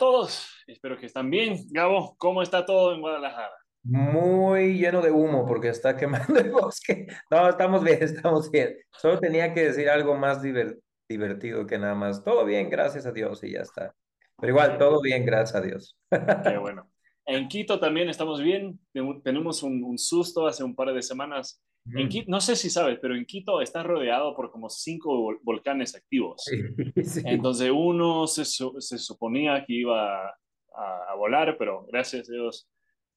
Todos, espero que estén bien. Gabo, ¿cómo está todo en Guadalajara? Muy lleno de humo porque está quemando el bosque. No, estamos bien, estamos bien. Solo tenía que decir algo más diver- divertido que nada más. Todo bien, gracias a Dios y ya está. Pero igual, todo bien, gracias a Dios. qué bueno. En Quito también estamos bien. Ten- Tenemos un, un susto hace un par de semanas. En. Quito, no sé si sabes, pero en Quito está rodeado por como cinco vol- volcanes activos. Sí, sí, Entonces uno se, se suponía que iba a, a volar, pero gracias a Dios,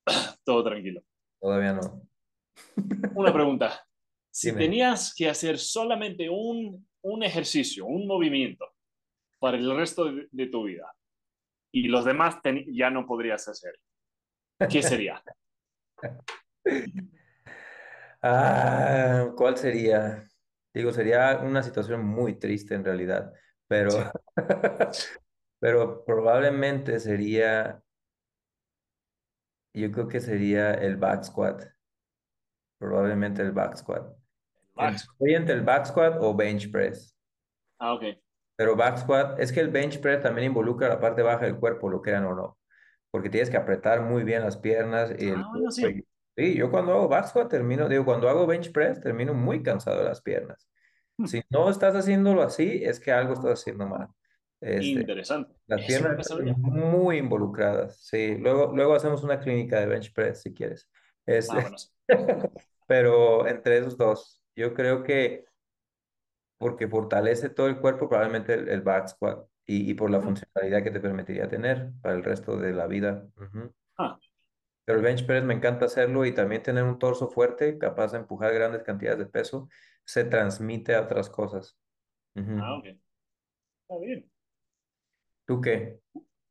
todo tranquilo. todavía no. Una pregunta. Si Dime. tenías que hacer solamente un, un ejercicio, un movimiento para el resto de, de tu vida y los demás ya no podrías hacer, ¿qué sería? Ah, ¿cuál sería? Digo, sería una situación muy triste en realidad, pero, Sí. pero probablemente sería, yo creo que sería el back squat. Probablemente el back squat. En- Max. Estoy entre el back squat o bench press. Ah, ok. Pero back squat, es que el bench press también involucra la parte baja del cuerpo, lo crean o no. Porque tienes que apretar muy bien las piernas y el Ah, bueno, cuerpo. sí. y- Sí, yo cuando hago back squat termino, digo, cuando hago bench press termino muy cansado de las piernas. Hmm, Si no estás haciéndolo así, es que algo estás haciendo mal. Este, Interesante. las piernas están muy involucradas. Sí, luego, luego hacemos una clínica de bench press si quieres. Este, pero entre esos dos, yo creo que porque fortalece todo el cuerpo, probablemente el, el back squat, y, y por la funcionalidad que te permitiría tener para el resto de la vida. Ujú. Ah, Pero el bench press me encanta hacerlo y también tener un torso fuerte, capaz de empujar grandes cantidades de peso, se transmite a otras cosas. ah, ok. Está bien. ¿Tú qué?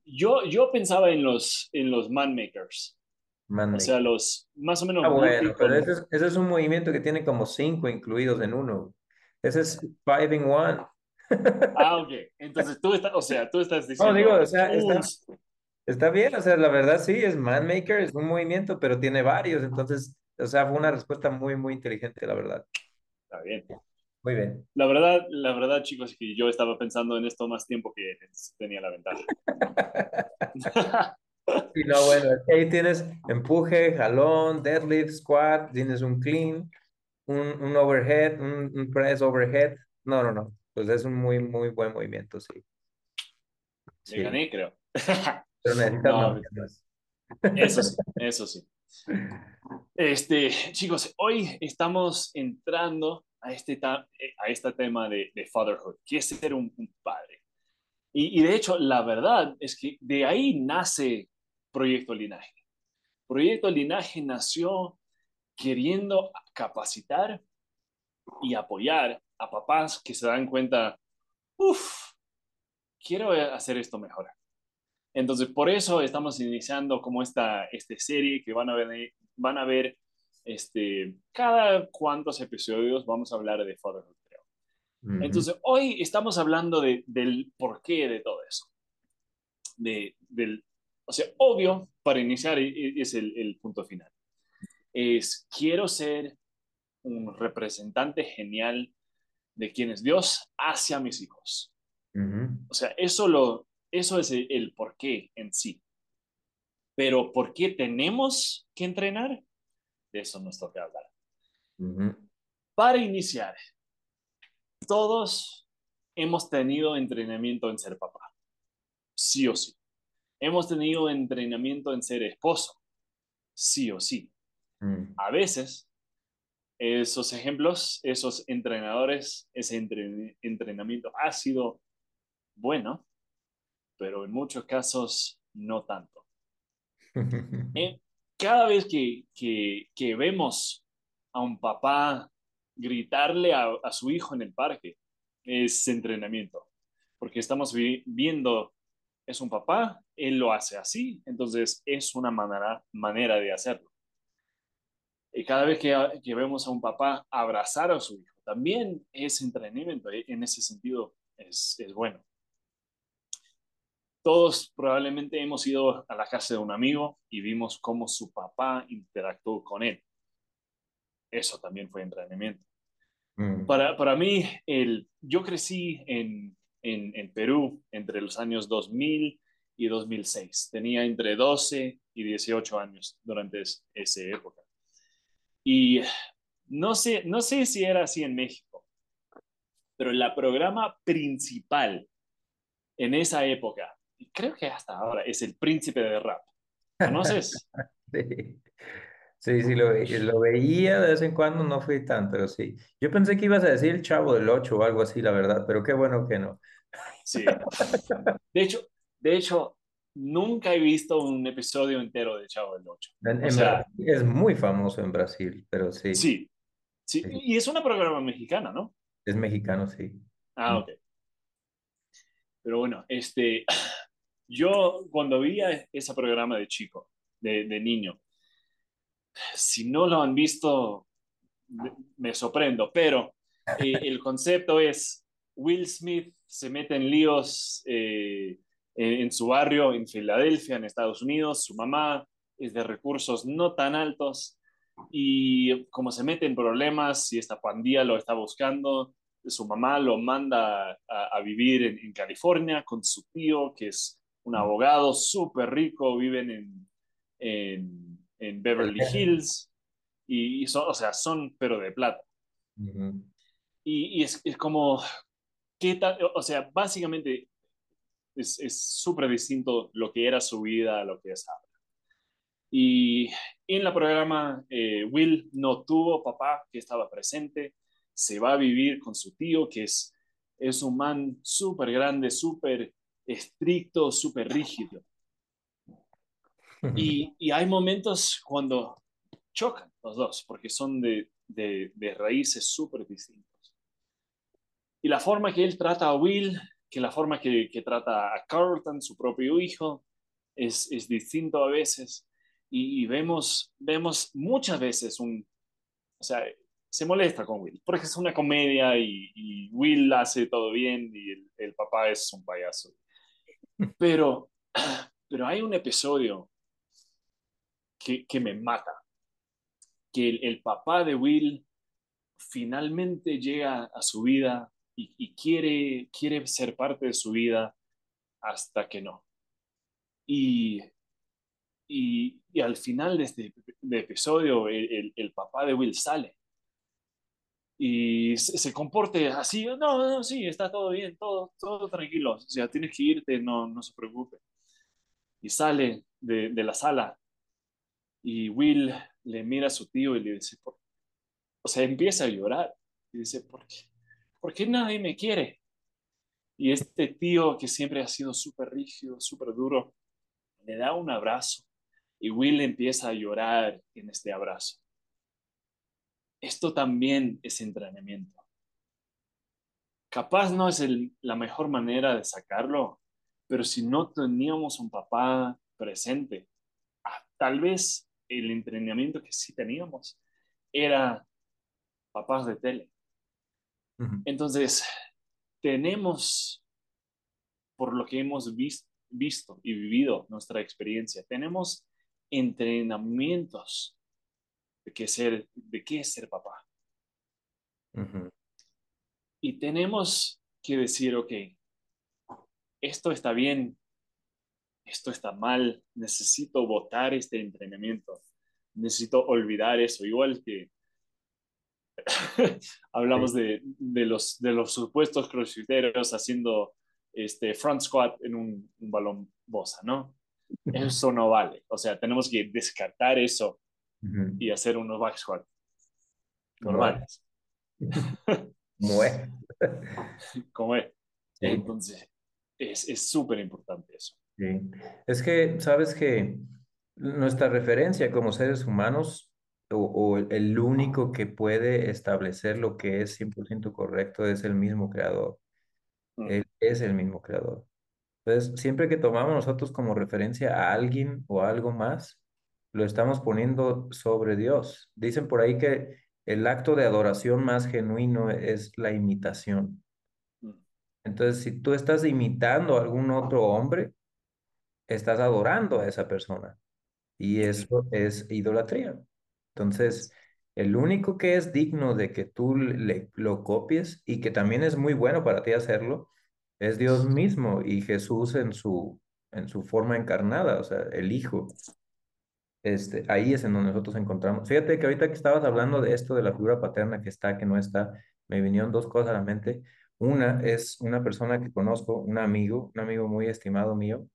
Yo, yo pensaba en los, en los man makers, Man o sea, los más o Ah, menos bueno, burpee pero ese es, ese es un movimiento que tiene como cinco incluidos en uno. Ese es five in one. Ah, ok. Entonces tú estás, o sea, tú estás No, digo, o diciendo sea, está, Está bien, o sea, la verdad sí, es man maker, es un movimiento, pero tiene varios, entonces, o sea, fue una respuesta muy, muy inteligente, la verdad. Está bien. Muy bien. La verdad, la verdad, chicos, que yo estaba pensando en esto más tiempo que tenía la ventaja. Y no, bueno, ahí tienes empuje, jalón, deadlift, squat, tienes un clean, un, un overhead, un, un press overhead. No, no, no, pues es un muy, muy buen movimiento, sí. Sí, gané, creo. pero No, eso sí, eso sí. Este, chicos, hoy estamos entrando a este, a este tema de, de fatherhood, que es ser un, un padre. Y, y de hecho, la verdad es que de ahí nace Proyecto Linaje. Proyecto Linaje nació queriendo capacitar y apoyar a papás que se dan cuenta, uff, quiero hacer esto mejor. Entonces, por eso estamos iniciando como esta, esta serie que van a ver, van a ver este, cada cuantos episodios vamos a hablar de fatherhood, creo. Ujú, Entonces, hoy estamos hablando de, del porqué de todo eso. De, del, o sea, obvio, para iniciar es el, el punto final. Es, quiero ser un representante genial de quien es Dios hacia mis hijos. ujú, O sea, eso, lo, eso es el, el porqué en sí. Pero ¿por qué tenemos que entrenar? De eso nos toca hablar. Para iniciar, todos hemos tenido entrenamiento en ser papá, sí o sí. Hemos tenido entrenamiento en ser esposo, sí o sí. ujú. A veces, esos ejemplos, esos entrenadores, ese entre, entrenamiento ha sido bueno, pero en muchos casos no tanto. Eh, cada vez que, que, que, vemos a un papá gritarle a, a, su hijo en el parque, es entrenamiento, porque estamos vi viendo, es un papá, él lo hace así, entonces es una manera, manera de hacerlo. Y cada vez que, que, vemos a un papá abrazar a su hijo, también es entrenamiento, en ese sentido es, es bueno todos probablemente hemos ido a la casa de un amigo y vimos cómo su papá interactuó con él. Eso también fue entrenamiento. Mm. Para, para mí, el, yo crecí en, en, en, Perú entre los años 2000 y 2006. Tenía entre 12 y 18 años durante esa época. Y no sé, no sé si era así en México, pero la programa principal en esa época, creo que hasta ahora, es el príncipe de rap. ¿Conoces? sí. Sí, sí, lo, lo, veía de vez en cuando, no fui tan, pero sí. Yo pensé que ibas a decir el Chavo del Ocho o algo así, la verdad, pero qué bueno que no. Sí. De hecho, de hecho, nunca he visto un episodio entero de Chavo del Ocho. En, es muy famoso en Brasil, pero sí. Sí, sí. Y es una programa mexicana, ¿no? Es mexicano, sí. Ah, ok. Pero bueno, este, yo cuando vi ese programa de chico, de, de niño, si no lo han visto, me, sorprendo, pero eh, el concepto es Will Smith se mete en líos eh, en, su barrio en Filadelfia, en Estados Unidos, su mamá es de recursos no tan altos y como se mete en problemas y esta pandilla lo está buscando, su mamá lo manda a, vivir en, California con su tío, que es un abogado súper rico, viven en, en en Beverly Hills, y, son, o sea, son pero de plata. Y, es, es, como, ¿qué tal? O sea, básicamente es súper distinto lo que era su vida a lo que es ahora. Y en la programa, eh, Will no tuvo papá que estaba presente, se va a vivir con su tío, que es, es un man súper grande, súper estricto, súper rígido. Y, hay momentos cuando chocan los dos, porque son de, raíces súper distintas. Y la forma que él trata a Will, que la forma que, trata a Carlton, su propio hijo, es, distinto a veces. Y, vemos, vemos muchas veces un, o sea, se molesta con Will, porque es una comedia y, Will hace todo bien y el, el, papá es un payaso. Pero, pero hay un episodio que, me mata. Que el, papá de Will finalmente llega a su vida y, quiere, quiere ser parte de su vida hasta que no. Y, y, al final de este episodio, el, el, papá de Will sale y se, comporte así, no, no, sí, está todo bien, todo, todo tranquilo, o sea, tienes que irte, no, no se preocupe. Y sale de, de la sala y Will le mira a su tío y le dice, o sea, empieza a llorar. Y dice, ¿por qué? ¿Por qué nadie me quiere? Y este tío que siempre ha sido súper rígido, súper duro, le da un abrazo y Will empieza a llorar en este abrazo. Esto también es entrenamiento. Capaz no es la mejor manera de sacarlo, pero si no teníamos un papá presente, ah, tal vez el entrenamiento que sí teníamos era papás de tele. Entonces, tenemos, por lo que hemos visto y vivido nuestra experiencia, tenemos entrenamientos de qué, ser, de qué es ser papá. Y tenemos que decir, ok, esto está bien, esto está mal, necesito votar este entrenamiento, necesito olvidar eso, igual que hablamos de, los, de los supuestos crossfiteros haciendo este front squat en un, balón bosa, ¿no? Eso no vale, o sea, tenemos que descartar eso y hacer unos back squat normales. Como es. Como es. Entonces, es súper importante eso. Es que, sabes que nuestra referencia como seres humanos o, el único que puede establecer lo que es 100% correcto es el mismo creador. Mm. Él es el mismo creador. Entonces, siempre que tomamos nosotros como referencia a alguien o algo más, lo estamos poniendo sobre Dios. Dicen por ahí que el acto de adoración más genuino es la imitación. Mm. Entonces, si tú estás imitando a algún otro hombre, estás adorando a esa persona y eso es idolatría. Entonces, el único que es digno de que tú le, lo copies y que también es muy bueno para ti hacerlo, es Dios mismo y Jesús en su, en su forma encarnada, o sea, el Hijo. Este, ahí es en donde nosotros encontramos. Fíjate que ahorita que estabas hablando de esto, de la figura paterna que está, que no está, me vinieron dos cosas a la mente. Una es una persona que conozco, un amigo, un amigo muy estimado mío,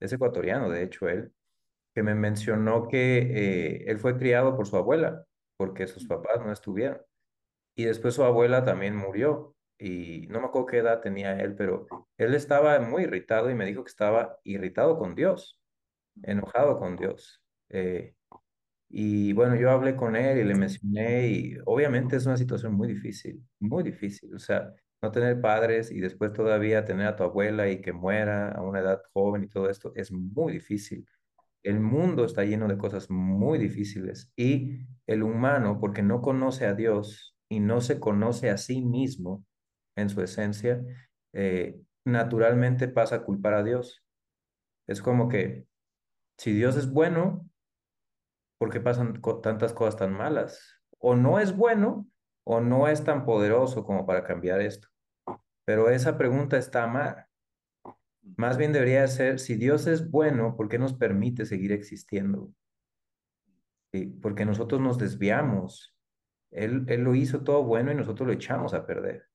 es ecuatoriano, de hecho, él, que me mencionó que eh, él fue criado por su abuela, porque sus papás no estuvieron. Y después su abuela también murió. Y no me acuerdo qué edad tenía él, pero él estaba muy irritado y me dijo que estaba irritado con Dios, enojado con Dios. Eh, y bueno, yo hablé con él y le mencioné y obviamente es una situación muy difícil, muy difícil. O sea, no tener padres y después todavía tener a tu abuela y que muera a una edad joven y todo esto es muy difícil. El mundo está lleno de cosas muy difíciles y el humano, porque no conoce a Dios y no se conoce a sí mismo en su esencia, eh, naturalmente pasa a culpar a Dios. Es como que si Dios es bueno, ¿por qué pasan tantas cosas tan malas? O no es bueno o no es tan poderoso como para cambiar esto. Pero esa pregunta está mal. Más bien debería ser, si Dios es bueno, ¿por qué nos permite seguir existiendo? Porque nosotros nos desviamos. Él, él lo hizo todo bueno y nosotros lo echamos a perder.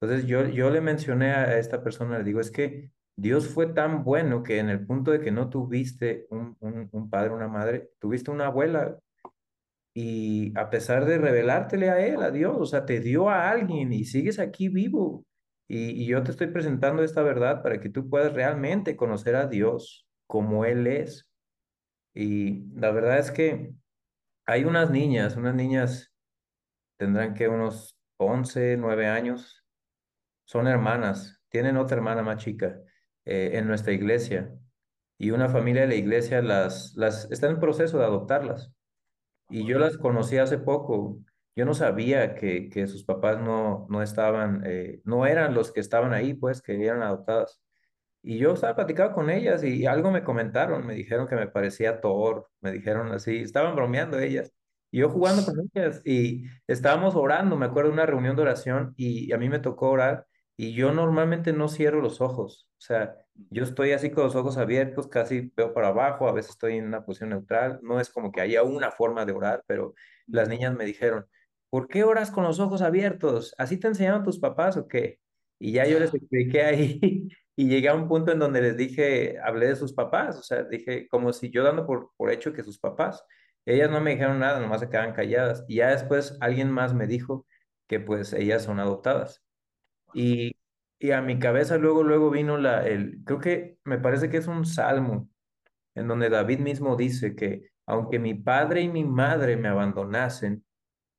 Entonces yo, yo le mencioné a esta persona, le digo, es que Dios fue tan bueno que en el punto de que no tuviste un, un, un padre, una madre, tuviste una abuela y a pesar de revelártele a él, a Dios, o sea, te dio a alguien y sigues aquí vivo. Y, yo te estoy presentando esta verdad para que tú puedas realmente conocer a Dios como Él es. Y la verdad es que hay unas niñas, unas niñas tendrán que unos 11, 9 años, son hermanas, tienen otra hermana más chica eh, en nuestra iglesia y una familia de la iglesia las, las está en proceso de adoptarlas. Y yo las conocí hace poco yo no sabía que, que sus papás no, no estaban, eh, no eran los que estaban ahí, pues, que eran adoptadas. Y yo estaba platicando con ellas y, algo me comentaron, me dijeron que me parecía Thor, me dijeron así, estaban bromeando ellas. Y yo jugando con ellas y estábamos orando, me acuerdo de una reunión de oración y a mí me tocó orar y yo normalmente no cierro los ojos, o sea, yo estoy así con los ojos abiertos, casi veo para abajo, a veces estoy en una posición neutral, no es como que haya una forma de orar, pero las niñas me dijeron, ¿por qué oras con los ojos abiertos? ¿Así te enseñaron tus papás o qué? Y ya yo les expliqué ahí y llegué a un punto en donde les dije, hablé de sus papás, o sea, dije como si yo dando por, por hecho que sus papás, ellas no me dijeron nada, nomás se quedaban calladas. Y ya después alguien más me dijo que pues ellas son adoptadas. Y, y a mi cabeza luego, luego vino la, el, creo que me parece que es un salmo en donde David mismo dice que aunque mi padre y mi madre me abandonasen,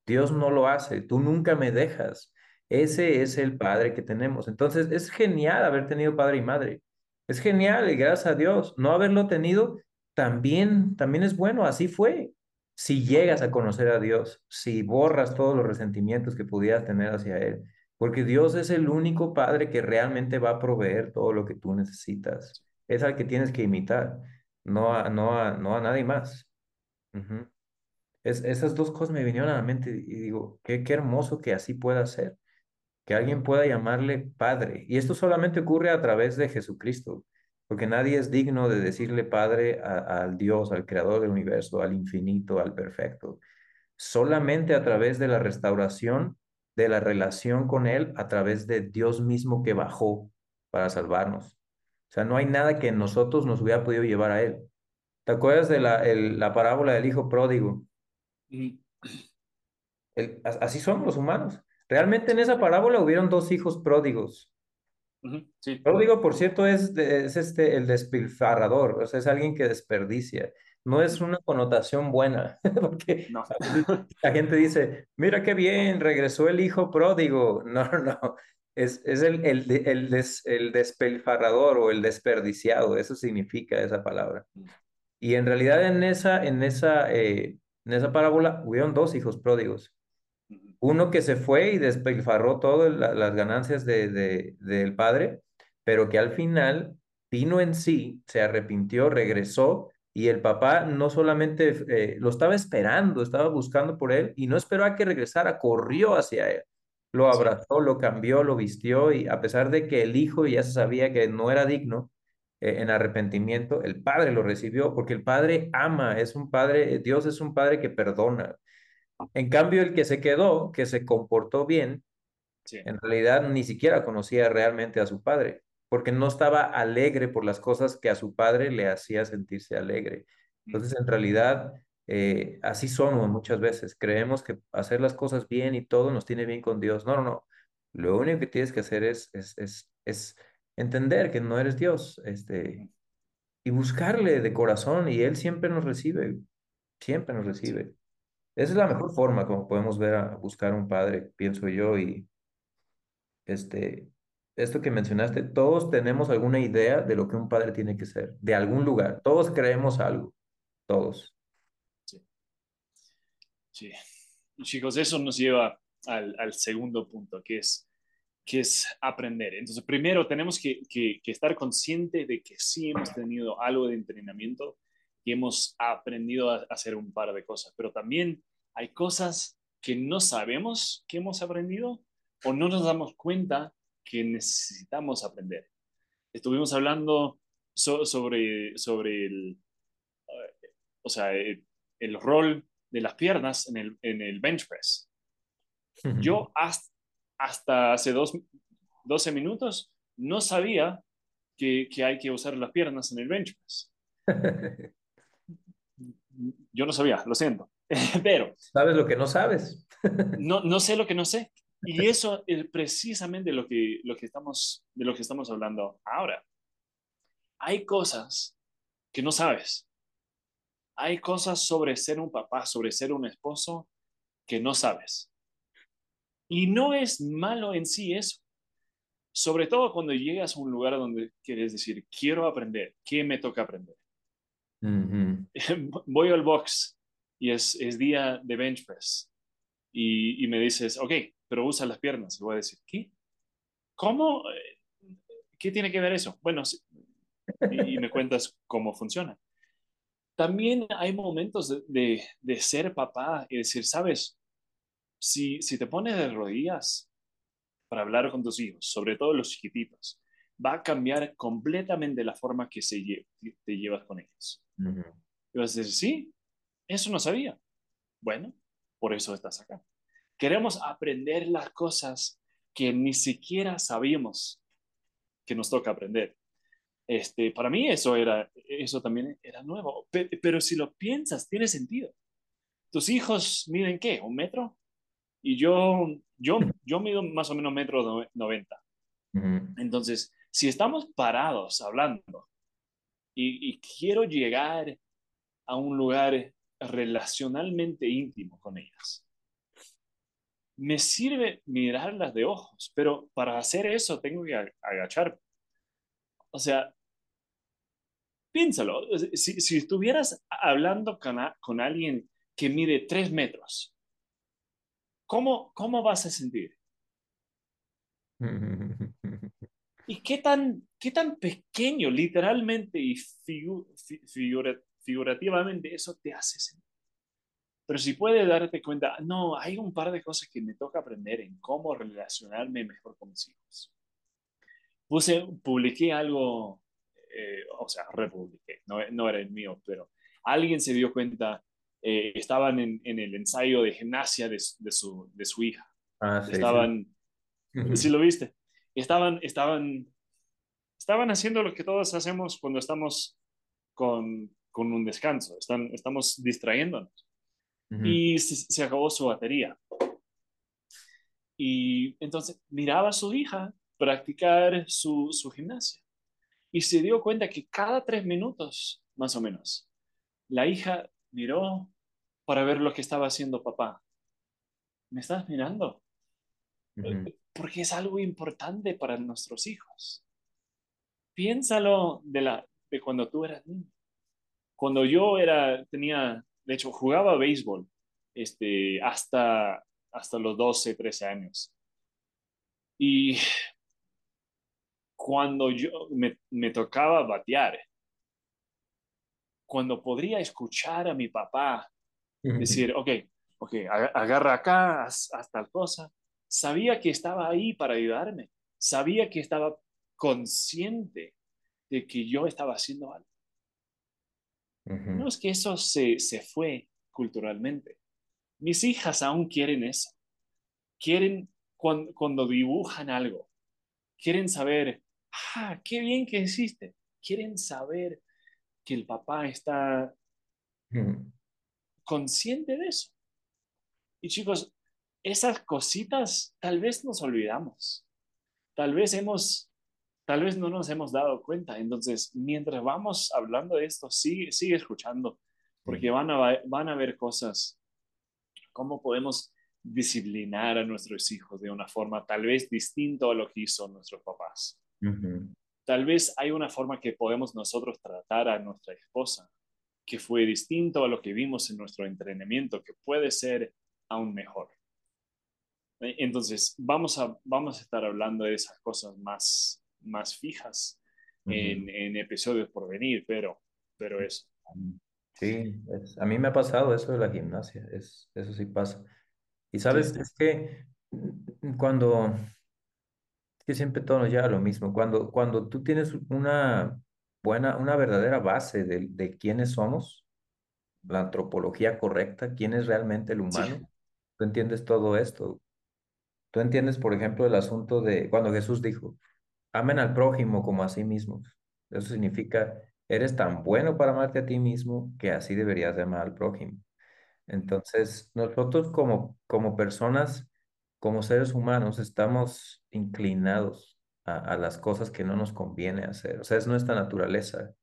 Dios no lo hace, tú nunca me dejas. Ese es el Padre que tenemos. Entonces, es genial haber tenido padre y madre. Es genial y gracias a Dios. No haberlo tenido también, también es bueno, así fue. Si llegas a conocer a Dios, si borras todos los resentimientos que pudieras tener hacia Él, porque Dios es el único Padre que realmente va a proveer todo lo que tú necesitas. Es al que tienes que imitar, no a, no a, no a nadie más esas dos cosas me vinieron a la mente y digo, qué, qué hermoso que así pueda ser, que alguien pueda llamarle Padre. Y esto solamente ocurre a través de Jesucristo, porque nadie es digno de decirle Padre al Dios, al Creador del universo, al infinito, al perfecto. Solamente a través de la restauración de la relación con Él, a través de Dios mismo que bajó para salvarnos. O sea, no hay nada que nosotros nos hubiera podido llevar a Él. ¿Te acuerdas de la, la parábola del hijo pródigo? así son los humanos. Realmente en esa parábola hubieron dos hijos pródigos. Pródigo, por cierto, es, es este, el despilfarrador, o sea, es alguien que desperdicia. No es una connotación buena, porque la gente dice, mira qué bien, regresó el hijo pródigo. No, no, es, es el, el, el, el despilfarrador o el desperdiciado, eso significa esa palabra. Y en realidad en esa, en esa eh, en esa parábola hubieron dos hijos pródigos. Uno que se fue y despilfarró todas las ganancias de, del padre, pero que al final vino en sí, se arrepintió, regresó y el papá no solamente eh, lo estaba esperando, estaba buscando por él y no esperó a que regresara, corrió hacia él. Lo abrazó, lo cambió, lo vistió y a pesar de que el hijo ya se sabía que no era digno, eh, en arrepentimiento, el Padre lo recibió porque el Padre ama, es un Padre, Dios es un Padre que perdona. En cambio, el que se quedó, que se comportó bien, en realidad ni siquiera conocía realmente a su Padre, porque no estaba alegre por las cosas que a su Padre le hacía sentirse alegre. Entonces, en realidad, eh, así somos muchas veces. Creemos que hacer las cosas bien y todo nos tiene bien con Dios. No, no, no. Lo único que tienes que hacer es, es, es, es entender que no eres Dios este, y buscarle de corazón y Él siempre nos recibe, siempre nos recibe. Esa es la mejor forma como podemos ver a buscar un padre, pienso yo, y este, esto que mencionaste, todos tenemos alguna idea de lo que un padre tiene que ser, de algún lugar, todos creemos algo, todos. Sí. sí. chicos, eso nos lleva al, segundo punto, que es que es aprender. Entonces, primero tenemos que, que, estar consciente de que sí hemos tenido algo de entrenamiento y hemos aprendido a hacer un par de cosas, pero también hay cosas que no sabemos que hemos aprendido o no nos damos cuenta que necesitamos aprender. Estuvimos hablando sobre, sobre el, o sea, el, rol de las piernas en el, en el bench press. Yo hasta, hasta hace dos, 12 minutos no sabía que, que, hay que usar las piernas en el bench press. Yo no sabía, lo siento. Pero... ¿Sabes lo que no sabes? no, no sé lo que no sé. Y eso es precisamente lo que, lo que estamos, de lo que estamos hablando ahora. Hay cosas que no sabes. Hay cosas sobre ser un papá, sobre ser un esposo, que no sabes. Y no es malo en sí eso. Sobre todo cuando llegas a un lugar donde quieres decir, quiero aprender, ¿qué me toca aprender? Voy al box y es, es, día de bench press y, y, me dices, ok, pero usa las piernas. Y voy a decir, ¿qué? ¿Cómo? ¿Qué tiene que ver eso? Bueno, y, me cuentas cómo funciona. También hay momentos de, de, de ser papá y decir, sabes, si, si te pones de rodillas para hablar con tus hijos, sobre todo los chiquititos, va a cambiar completamente la forma que se te llevas con ellos. Y vas a decir, sí, eso no sabía. Bueno, por eso estás acá. Queremos aprender las cosas que ni siquiera sabíamos que nos toca aprender. Este, para mí eso era, eso también era nuevo. Pero, pero si lo piensas, tiene sentido. ¿Tus hijos miden qué? ¿Un metro? y yo, yo, yo mido más o menos metro noventa. Entonces, si estamos parados hablando y, y, quiero llegar a un lugar relacionalmente íntimo con ellas, me sirve mirarlas de ojos, pero para hacer eso tengo que agachar. O sea, piénsalo, si, si estuvieras hablando con, con alguien que mide tres metros, ¿cómo, cómo vas a sentir? ¿Y qué tan, qué tan pequeño, literalmente y figurativamente, eso te hace sentir? Pero si puedes darte cuenta, no, hay un par de cosas que me toca aprender en cómo relacionarme mejor con mis hijos. Puse, publiqué algo, eh, o sea, republiqué, no, no era el mío, pero alguien se dio cuenta eh, estaban en, el ensayo de gimnasia de, su, de su, hija. Ah, estaban, sí. lo viste? Estaban, estaban, estaban haciendo lo que todos hacemos cuando estamos con, con un descanso, Están, estamos distrayéndonos. Y se, acabó su batería. Y entonces miraba a su hija practicar su, su gimnasia y se dio cuenta que cada tres minutos, más o menos, la hija miró para ver lo que estaba haciendo papá. ¿Me estás mirando? Porque es algo importante para nuestros hijos. Piénsalo de, la, de cuando tú eras niño. Cuando yo era, tenía, de hecho, jugaba béisbol este, hasta, hasta los 12, 13 años. Y cuando yo me, me tocaba batear, cuando podría escuchar a mi papá Decir, ok, ok, agarra acá, haz, tal cosa. Sabía que estaba ahí para ayudarme. Sabía que estaba consciente de que yo estaba haciendo algo. No es que eso se, se fue culturalmente. Mis hijas aún quieren eso. Quieren cuando, cuando dibujan algo, quieren saber, ah, qué bien que hiciste. Quieren saber que el papá está consciente de eso. Y chicos, esas cositas tal vez nos olvidamos. Tal vez hemos, tal vez no nos hemos dado cuenta. Entonces, mientras vamos hablando de esto, sigue, sigue escuchando, porque van a, van a ver cosas, cómo podemos disciplinar a nuestros hijos de una forma tal vez distinta a lo que hizo nuestros papás. Tal vez hay una forma que podemos nosotros tratar a nuestra esposa que fue distinto a lo que vimos en nuestro entrenamiento, que puede ser aún mejor. Eh, Entonces, vamos a, vamos a estar hablando de esas cosas más, más fijas en, en episodios por venir, pero, pero eso. Sí, es- a mí me ha pasado eso de la gimnasia, es, eso sí pasa. Y sabes, sí. es que cuando, es que siempre todo nos lleva a lo mismo, cuando, cuando tú tienes una buena, una verdadera base de, de quiénes somos, la antropología correcta, quién es realmente el Sí, humano, tú entiendes todo esto. Tú entiendes, por ejemplo, el asunto de cuando Jesús dijo, amen al prójimo como a sí mismos. Eso significa, eres tan bueno para amarte a ti mismo que así deberías de amar al prójimo. Entonces, nosotros como, como personas, como seres humanos, estamos inclinados a, las cosas que no nos conviene hacer. O sea, es nuestra naturaleza.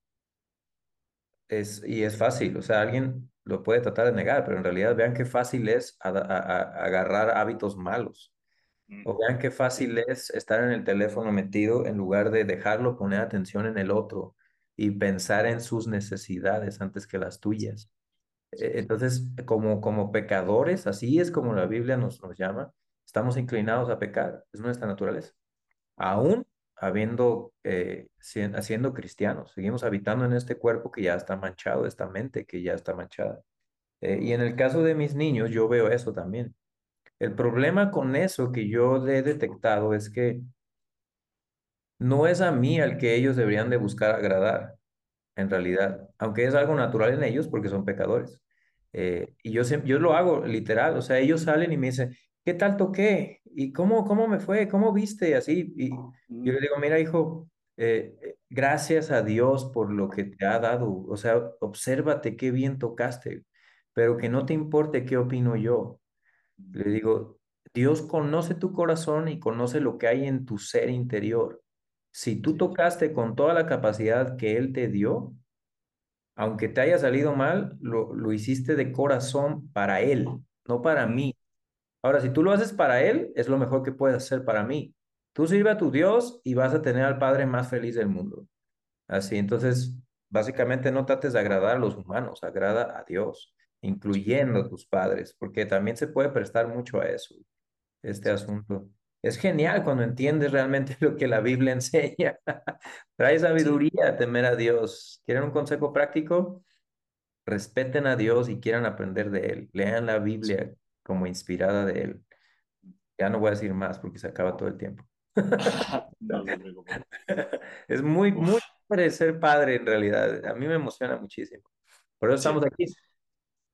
Es, y es fácil, o sea, alguien lo puede tratar de negar, pero en realidad vean qué fácil es agarrar hábitos malos. O vean qué fácil es estar en el teléfono metido en lugar de dejarlo poner atención en el otro y pensar en sus necesidades antes que las tuyas. Eh, Entonces, como, como pecadores, así es como la Biblia nos, nos llama, estamos inclinados a pecar, es nuestra naturaleza. Aún habiendo, eh, sien- siendo cristianos, seguimos habitando en este cuerpo que ya está manchado, esta mente que ya está manchada. Eh, y en el caso de mis niños, yo veo eso también. El problema con eso que yo he detectado es que no es a mí al que ellos deberían de buscar agradar en realidad, aunque es algo natural en ellos porque son pecadores. Eh, y yo, yo lo hago literal, o sea, ellos salen y me dicen, ¿qué tal toqué? ¿Y cómo, cómo me fue? ¿Cómo viste? Así, y yo le digo, mira, hijo, eh, eh, gracias a Dios por lo que te ha dado, o sea, obsérvate qué bien tocaste, pero que no te importe qué opino yo. Le digo, Dios conoce tu corazón y conoce lo que hay en tu ser interior. Si tú tocaste con toda la capacidad que Él te dio, aunque te haya salido mal, lo, lo hiciste de corazón para Él, no para mí. Ahora, si tú lo haces para Él, es lo mejor que puedes hacer para mí. Tú sirve a tu Dios y vas a tener al Padre más feliz del mundo. Así, entonces, básicamente no trates de agradar a los humanos, agrada a Dios, incluyendo a tus padres, porque también se puede prestar mucho a eso, este asunto. Es genial cuando entiendes realmente lo que la Biblia enseña. Trae sabiduría a temer a Dios. ¿Quieren un consejo práctico? respeten a Dios y quieran aprender de Él. Lean la. Biblia como inspirada de Él. Ya no voy a decir más porque se acaba todo el tiempo. Es muy, muy padre ser padre en realidad. A mí me emociona muchísimo. Por eso estamos aquí.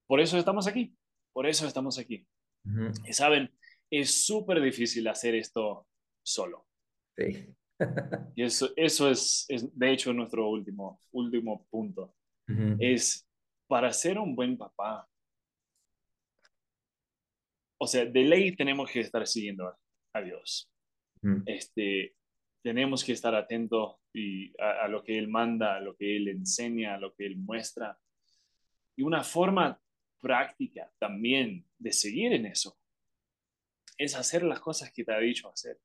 Por eso estamos aquí, por eso estamos aquí. Y saben, es súper difícil hacer esto solo. Sí. Y eso, eso es, es, de hecho, nuestro último, último punto. Es para ser un buen papá. O sea, de ley tenemos que estar siguiendo a, Dios. Este, tenemos que estar atentos y a, a lo que Él manda, a lo que Él enseña, a lo que Él muestra. Y una forma práctica también de seguir en eso es hacer las cosas que te ha dicho hacer.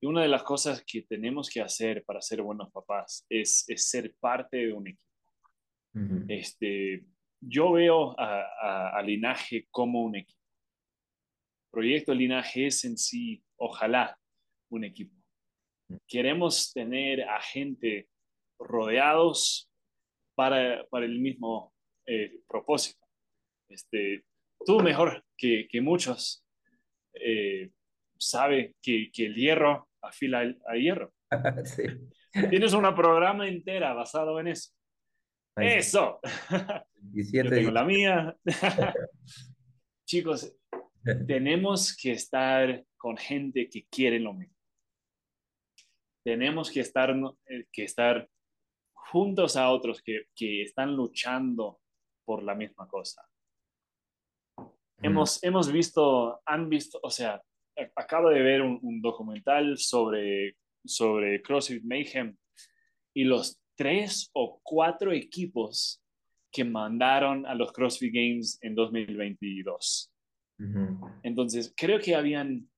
Y una de las cosas que tenemos que hacer para ser buenos papás es, es ser parte de un equipo. Este, yo veo a, a, a Linaje como un equipo. Proyecto Linaje es en sí, ojalá, un equipo. Queremos tener a gente rodeados para, para el mismo eh, propósito. Este, tú mejor que, que muchos eh, sabe que, que, el hierro afila a hierro. Sí. Tienes una programa entera basado en eso. Eso. Yo tengo la mía. Chicos, tenemos que estar con gente que quiere lo mismo. Tenemos que estar, eh, que estar juntos a otros que, que están luchando por la misma cosa. Hemos, hemos visto, han visto, o sea, acabo de ver un, documental sobre, sobre CrossFit Mayhem y los tres o cuatro equipos que mandaron a los CrossFit Games en 2022. Entonces, creo que habían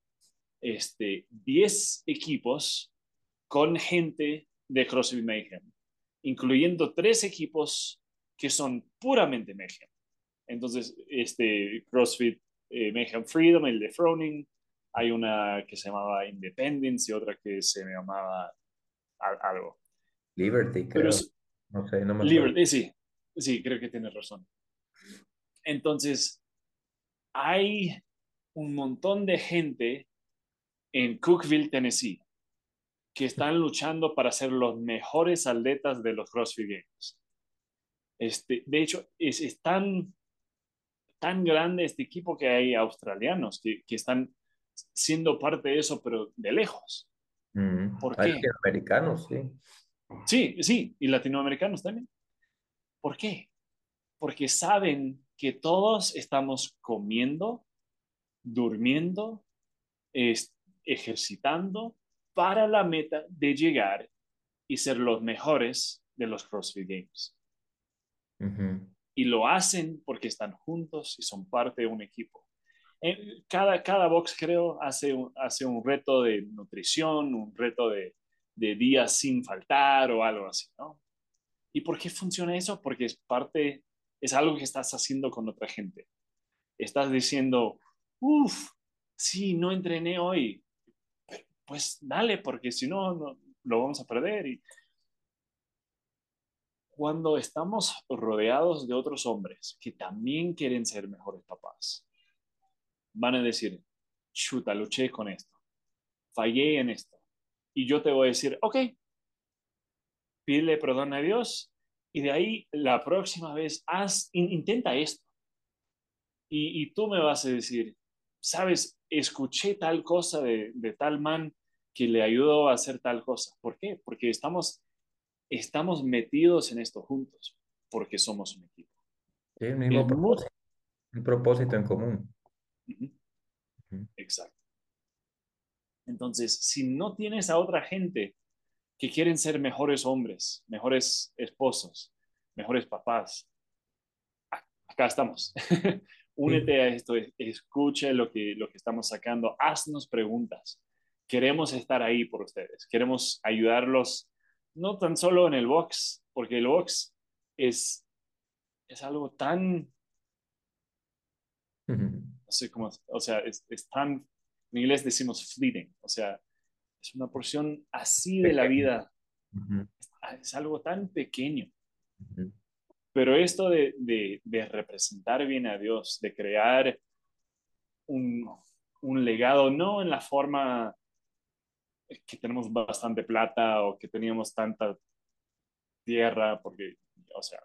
este, 10 equipos con gente de CrossFit Mayhem, incluyendo tres equipos que son puramente Mayhem. Entonces, este CrossFit eh, Mayhem Freedom, el de Froning, hay una que se llamaba Independence y otra que se llamaba algo. Liberty, creo. no sé, no me Liberty, sí, sí, creo que tienes razón. Entonces, hay un montón de gente en Cookville, Tennessee, que están luchando para ser los mejores atletas de los CrossFit Games. Este, de hecho, es, tan, tan grande este equipo que hay australianos que, que están siendo parte de eso, pero de lejos. Mm, ¿Por qué? Latinoamericanos, sí. Sí, sí, y latinoamericanos también. ¿Por qué? Porque saben que todos estamos comiendo, durmiendo, ejercitando para la meta de llegar y ser los mejores de los CrossFit Games. Y lo hacen porque están juntos y son parte de un equipo. Eh, cada, cada box, creo, hace un, hace un reto de nutrición, un reto de, de días sin faltar o algo así, ¿no? ¿Y por qué funciona eso? Porque es parte, es algo que estás haciendo con otra gente. Estás diciendo, uff, sí, no entrené hoy. Pues dale, porque si no, lo vamos a perder. Cuando estamos rodeados de otros hombres que también quieren ser mejores papás, van a decir, chuta, luché con esto, fallé en esto. Y yo te voy a decir, ok, pídele perdón a Dios y de ahí la próxima vez haz, intenta esto. Y, tú me vas a decir, sabes, escuché tal cosa de, de, tal man que le ayudó a hacer tal cosa. ¿Por qué? Porque estamos, estamos metidos en esto juntos, porque somos un equipo. Sí, un mismo propósito, un propósito en común. Exacto. Entonces, si no tienes a otra gente que quieren ser mejores hombres, mejores esposos, mejores papás, acá estamos. Únete a esto, escuche lo que, lo que estamos sacando, haznos preguntas. Queremos estar ahí por ustedes, queremos ayudarlos, no tan solo en el box, porque el box es, es algo tan no sé cómo, o sea, es, tan, en inglés decimos fleeting, o sea, es una porción así de la vida, es, algo tan pequeño. Pero esto de, de, representar bien a Dios, de crear un, un legado, no en la forma que tenemos bastante plata o que teníamos tanta tierra, porque, o sea,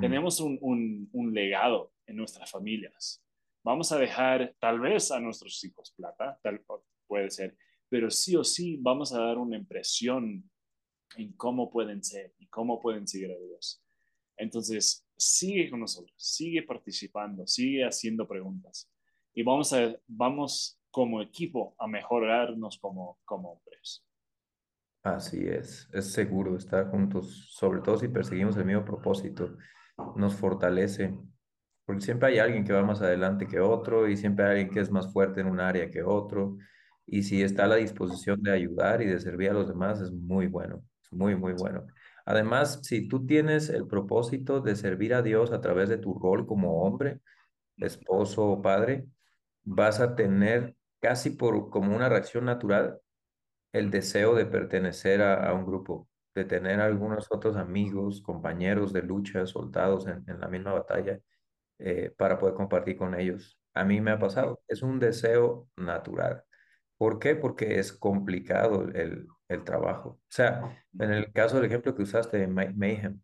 tenemos un, un, un, legado en nuestras familias vamos a dejar tal vez a nuestros hijos plata, tal puede ser, pero sí o sí vamos a dar una impresión en cómo pueden ser y cómo pueden seguir a Dios. Entonces, sigue con nosotros, sigue participando, sigue haciendo preguntas y vamos a vamos como equipo a mejorarnos como como hombres. Así es, es seguro estar juntos, sobre todo si perseguimos el mismo propósito, nos fortalece porque siempre hay alguien que va más adelante que otro y siempre hay alguien que es más fuerte en un área que otro. Y si está a la disposición de ayudar y de servir a los demás, es muy bueno, es muy, muy bueno. Además, si tú tienes el propósito de servir a Dios a través de tu rol como hombre, esposo o padre, vas a tener casi por como una reacción natural el deseo de pertenecer a, un grupo, de tener algunos otros amigos, compañeros de lucha, soldados en la misma batalla eh, para poder compartir con ellos. A mí me ha pasado, es un deseo natural. ¿Por qué? Porque es complicado el, el trabajo. O sea, en el caso del ejemplo que usaste de Mayhem,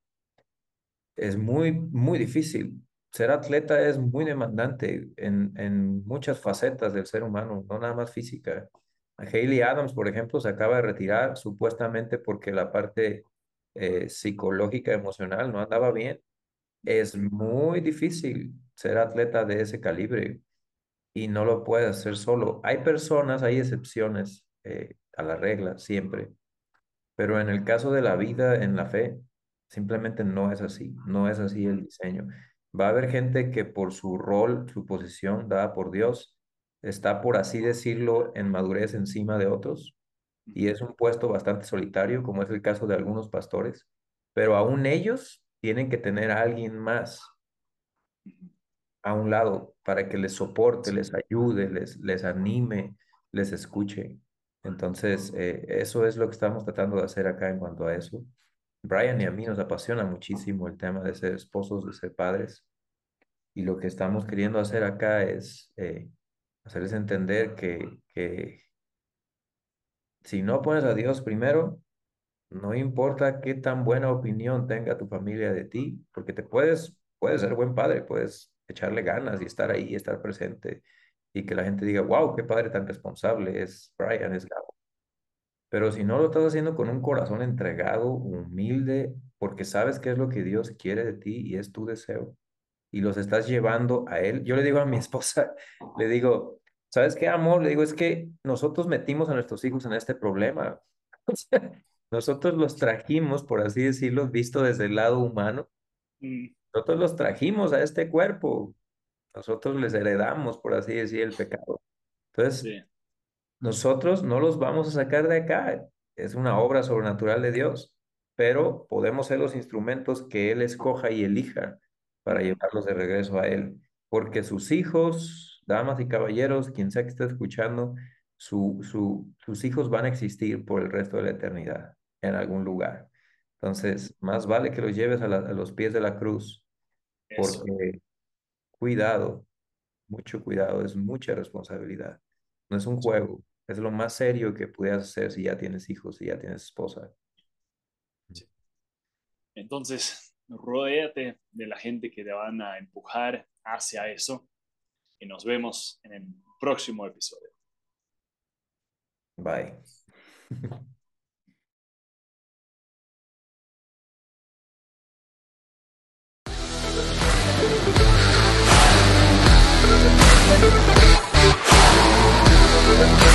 es muy, muy difícil. Ser atleta es muy demandante en, en muchas facetas del ser humano, no nada más física. Hayley Adams, por ejemplo, se acaba de retirar supuestamente porque la parte eh, psicológica, emocional no andaba bien. Es muy difícil ser atleta de ese calibre y no lo puedes hacer solo. Hay personas, hay excepciones eh, a la regla siempre, pero en el caso de la vida en la fe, simplemente no es así, no es así el diseño. Va a haber gente que por su rol, su posición dada por Dios, está, por así decirlo, en madurez encima de otros y es un puesto bastante solitario, como es el caso de algunos pastores, pero aún ellos tienen que tener a alguien más a un lado para que les soporte, les ayude, les, les anime, les escuche. Entonces, eh, eso es lo que estamos tratando de hacer acá en cuanto a eso. Brian y a mí nos apasiona muchísimo el tema de ser esposos, de ser padres. Y lo que estamos queriendo hacer acá es eh, hacerles entender que, que si no pones a Dios primero, no importa qué tan buena opinión tenga tu familia de ti, porque te puedes, puedes ser buen padre, puedes echarle ganas y estar ahí, estar presente y que la gente diga, wow, qué padre tan responsable es Brian, es Gabo. Pero si no lo estás haciendo con un corazón entregado, humilde, porque sabes qué es lo que Dios quiere de ti y es tu deseo, y los estás llevando a Él, yo le digo a mi esposa, le digo, ¿sabes qué, amor? Le digo, es que nosotros metimos a nuestros hijos en este problema. nosotros los trajimos, por así decirlo, visto desde el lado humano. Mm. Nosotros los trajimos a este cuerpo. Nosotros les heredamos, por así decir, el pecado. Entonces, nosotros no los vamos a sacar de acá. Es una obra sobrenatural de Dios, pero podemos ser los instrumentos que Él escoja y elija para llevarlos de regreso a Él. Porque sus hijos, damas y caballeros, quien sea que esté escuchando, su, su, sus hijos van a existir por el resto de la eternidad en algún lugar. Entonces, más vale que los lleves a, los pies de la cruz, porque cuidado, mucho cuidado, es mucha responsabilidad. No es un juego, es lo más serio que puedas hacer si ya tienes hijos, si ya tienes esposa. Entonces, rodéate de la gente que te van a empujar hacia eso y nos vemos en el próximo episodio. Bye.